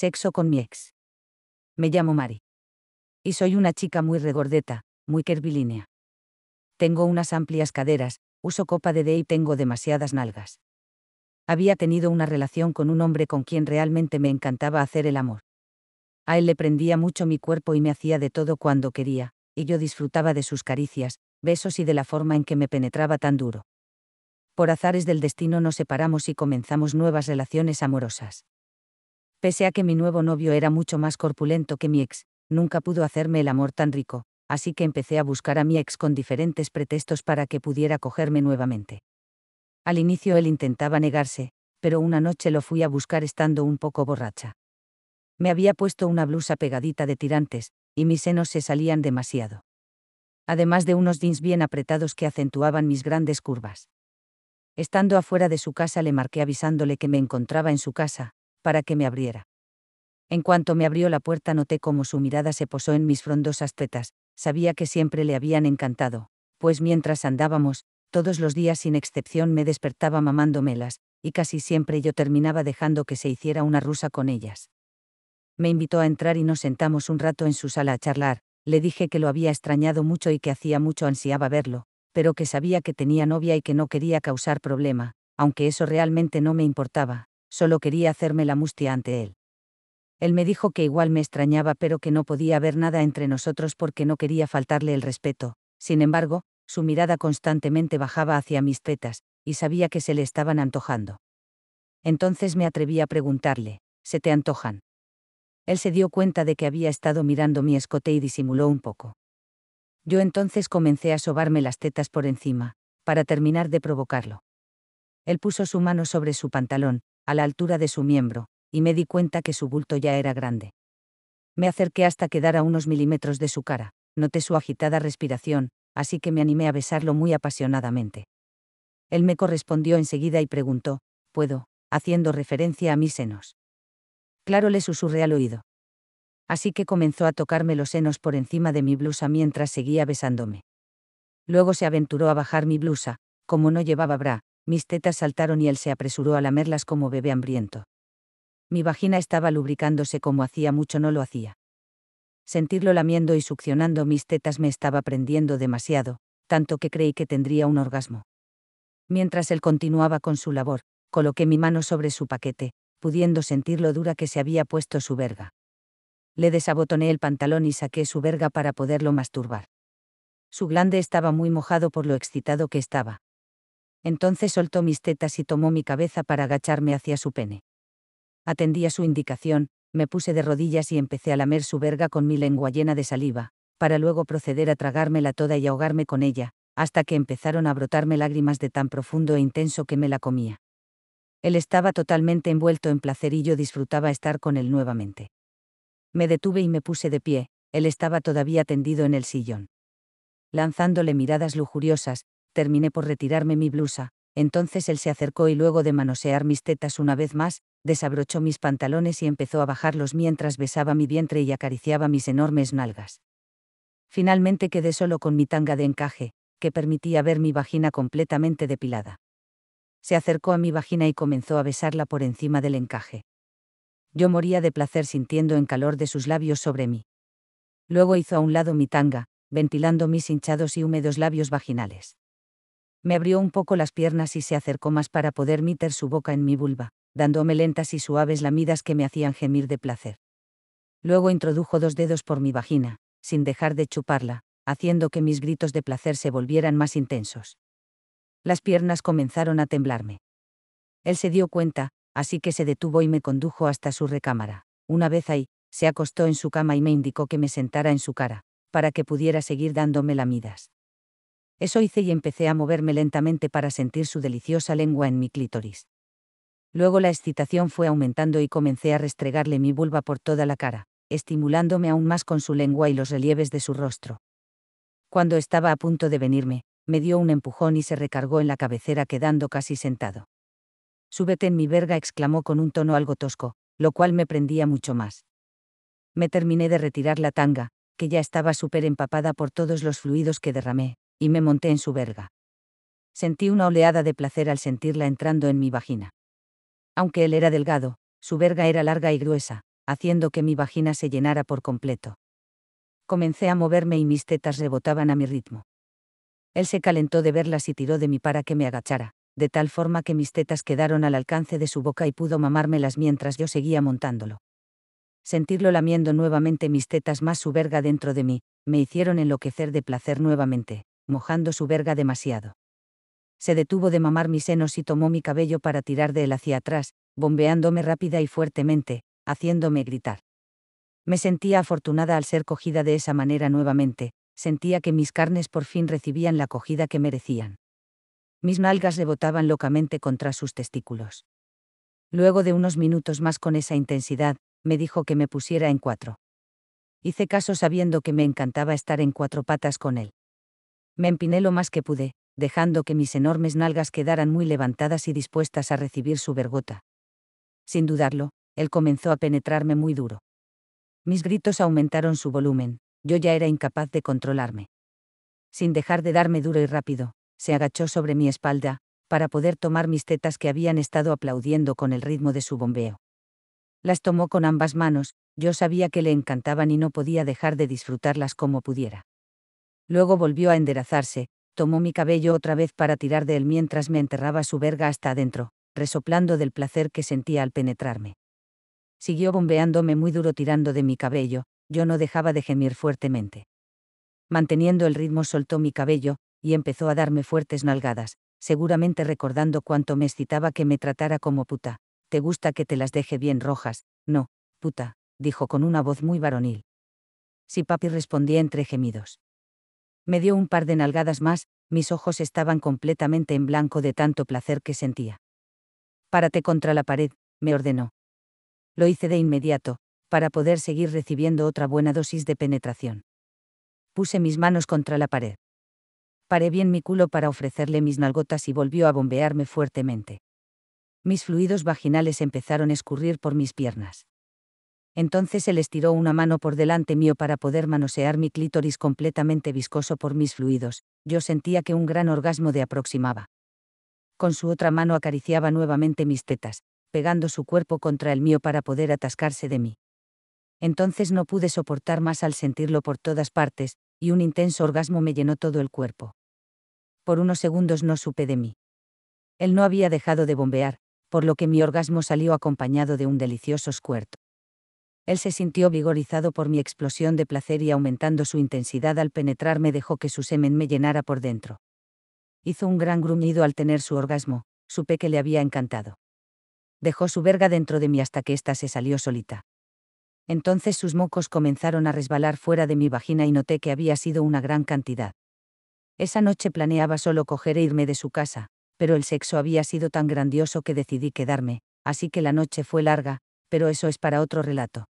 Sexo con mi ex. Me llamo Mari. Y soy una chica muy regordeta, muy curvilínea. Tengo unas amplias caderas, uso copa de D y tengo demasiadas nalgas. Había tenido una relación con un hombre con quien realmente me encantaba hacer el amor. A él le prendía mucho mi cuerpo y me hacía de todo cuando quería, y yo disfrutaba de sus caricias, besos y de la forma en que me penetraba tan duro. Por azares del destino nos separamos y comenzamos nuevas relaciones amorosas. Pese a que mi nuevo novio era mucho más corpulento que mi ex, nunca pudo hacerme el amor tan rico, así que empecé a buscar a mi ex con diferentes pretextos para que pudiera cogerme nuevamente. Al inicio él intentaba negarse, pero una noche lo fui a buscar estando un poco borracha. Me había puesto una blusa pegadita de tirantes, y mis senos se salían demasiado. Además de unos jeans bien apretados que acentuaban mis grandes curvas. Estando afuera de su casa le marqué avisándole que me encontraba en su casa, para que me abriera. En cuanto me abrió la puerta noté cómo su mirada se posó en mis frondosas tetas, sabía que siempre le habían encantado, pues mientras andábamos, todos los días sin excepción me despertaba mamándomelas, y casi siempre yo terminaba dejando que se hiciera una rusa con ellas. Me invitó a entrar y nos sentamos un rato en su sala a charlar, le dije que lo había extrañado mucho y que hacía mucho ansiaba verlo, pero que sabía que tenía novia y que no quería causar problema, aunque eso realmente no me importaba, solo quería hacerme la mustia ante él. Él me dijo que igual me extrañaba pero que no podía haber nada entre nosotros porque no quería faltarle el respeto, sin embargo, su mirada constantemente bajaba hacia mis tetas, y sabía que se le estaban antojando. Entonces me atreví a preguntarle, ¿se te antojan? Él se dio cuenta de que había estado mirando mi escote y disimuló un poco. Yo entonces comencé a sobarme las tetas por encima, para terminar de provocarlo. Él puso su mano sobre su pantalón, a la altura de su miembro, y me di cuenta que su bulto ya era grande. Me acerqué hasta quedar a unos milímetros de su cara, noté su agitada respiración, así que me animé a besarlo muy apasionadamente. Él me correspondió enseguida y preguntó, ¿puedo? haciendo referencia a mis senos. Claro le susurré al oído. Así que comenzó a tocarme los senos por encima de mi blusa mientras seguía besándome. Luego se aventuró a bajar mi blusa, como no llevaba bra, mis tetas saltaron y él se apresuró a lamerlas como bebé hambriento. Mi vagina estaba lubricándose como hacía mucho no lo hacía. Sentirlo lamiendo y succionando mis tetas me estaba prendiendo demasiado, tanto que creí que tendría un orgasmo. Mientras él continuaba con su labor, coloqué mi mano sobre su paquete, pudiendo sentir lo dura que se había puesto su verga. Le desabotoné el pantalón y saqué su verga para poderlo masturbar. Su glande estaba muy mojado por lo excitado que estaba. Entonces soltó mis tetas y tomó mi cabeza para agacharme hacia su pene. Atendí a su indicación, me puse de rodillas y empecé a lamer su verga con mi lengua llena de saliva, para luego proceder a tragármela toda y ahogarme con ella, hasta que empezaron a brotarme lágrimas de tan profundo e intenso que me la comía. Él estaba totalmente envuelto en placer y yo disfrutaba estar con él nuevamente. Me detuve y me puse de pie, él estaba todavía tendido en el sillón. Lanzándole miradas lujuriosas, terminé por retirarme mi blusa, entonces él se acercó y luego de manosear mis tetas una vez más, desabrochó mis pantalones y empezó a bajarlos mientras besaba mi vientre y acariciaba mis enormes nalgas. Finalmente quedé solo con mi tanga de encaje, que permitía ver mi vagina completamente depilada. Se acercó a mi vagina y comenzó a besarla por encima del encaje. Yo moría de placer sintiendo en calor de sus labios sobre mí. Luego hizo a un lado mi tanga, ventilando mis hinchados y húmedos labios vaginales. Me abrió un poco las piernas y se acercó más para poder meter su boca en mi vulva, dándome lentas y suaves lamidas que me hacían gemir de placer. Luego introdujo dos dedos por mi vagina, sin dejar de chuparla, haciendo que mis gritos de placer se volvieran más intensos. Las piernas comenzaron a temblarme. Él se dio cuenta, así que se detuvo y me condujo hasta su recámara. Una vez ahí, se acostó en su cama y me indicó que me sentara en su cara, para que pudiera seguir dándome lamidas. Eso hice y empecé a moverme lentamente para sentir su deliciosa lengua en mi clítoris. Luego la excitación fue aumentando y comencé a restregarle mi vulva por toda la cara, estimulándome aún más con su lengua y los relieves de su rostro. Cuando estaba a punto de venirme, me dio un empujón y se recargó en la cabecera quedando casi sentado. Súbete en mi verga, exclamó con un tono algo tosco, lo cual me prendía mucho más. Me terminé de retirar la tanga, que ya estaba súper empapada por todos los fluidos que derramé, y me monté en su verga. Sentí una oleada de placer al sentirla entrando en mi vagina. Aunque él era delgado, su verga era larga y gruesa, haciendo que mi vagina se llenara por completo. Comencé a moverme y mis tetas rebotaban a mi ritmo. Él se calentó de verlas y tiró de mí para que me agachara, de tal forma que mis tetas quedaron al alcance de su boca y pudo mamármelas mientras yo seguía montándolo. Sentirlo lamiendo nuevamente mis tetas más su verga dentro de mí, me hicieron enloquecer de placer nuevamente, mojando su verga demasiado. Se detuvo de mamar mis senos y tomó mi cabello para tirar de él hacia atrás, bombeándome rápida y fuertemente, haciéndome gritar. Me sentía afortunada al ser cogida de esa manera nuevamente, sentía que mis carnes por fin recibían la acogida que merecían. Mis nalgas rebotaban locamente contra sus testículos. Luego de unos minutos más con esa intensidad, me dijo que me pusiera en cuatro. Hice caso sabiendo que me encantaba estar en cuatro patas con él. Me empiné lo más que pude, dejando que mis enormes nalgas quedaran muy levantadas y dispuestas a recibir su vergota. Sin dudarlo, él comenzó a penetrarme muy duro. Mis gritos aumentaron su volumen, yo ya era incapaz de controlarme. Sin dejar de darme duro y rápido, se agachó sobre mi espalda, para poder tomar mis tetas que habían estado aplaudiendo con el ritmo de su bombeo. Las tomó con ambas manos, yo sabía que le encantaban y no podía dejar de disfrutarlas como pudiera. Luego volvió a enderezarse, tomó mi cabello otra vez para tirar de él mientras me enterraba su verga hasta adentro, resoplando del placer que sentía al penetrarme. Siguió bombeándome muy duro tirando de mi cabello, yo no dejaba de gemir fuertemente. Manteniendo el ritmo soltó mi cabello, y empezó a darme fuertes nalgadas, seguramente recordando cuánto me excitaba que me tratara como puta. ¿Te gusta que te las deje bien rojas? No, puta, dijo con una voz muy varonil. Sí, papi respondí entre gemidos. Me dio un par de nalgadas más, mis ojos estaban completamente en blanco de tanto placer que sentía. Párate contra la pared, me ordenó. Lo hice de inmediato, para poder seguir recibiendo otra buena dosis de penetración. Puse mis manos contra la pared. Paré bien mi culo para ofrecerle mis nalgotas y volvió a bombearme fuertemente. Mis fluidos vaginales empezaron a escurrir por mis piernas. Entonces él estiró una mano por delante mío para poder manosear mi clítoris completamente viscoso por mis fluidos, yo sentía que un gran orgasmo de aproximaba. Con su otra mano acariciaba nuevamente mis tetas, pegando su cuerpo contra el mío para poder atascarse de mí. Entonces no pude soportar más al sentirlo por todas partes, y un intenso orgasmo me llenó todo el cuerpo por unos segundos no supe de mí. Él no había dejado de bombear, por lo que mi orgasmo salió acompañado de un delicioso squirt. Él se sintió vigorizado por mi explosión de placer y aumentando su intensidad al penetrarme dejó que su semen me llenara por dentro. Hizo un gran gruñido al tener su orgasmo, supe que le había encantado. Dejó su verga dentro de mí hasta que ésta se salió solita. Entonces sus mocos comenzaron a resbalar fuera de mi vagina y noté que había sido una gran cantidad. Esa noche planeaba solo coger e irme de su casa, pero el sexo había sido tan grandioso que decidí quedarme, así que la noche fue larga, pero eso es para otro relato.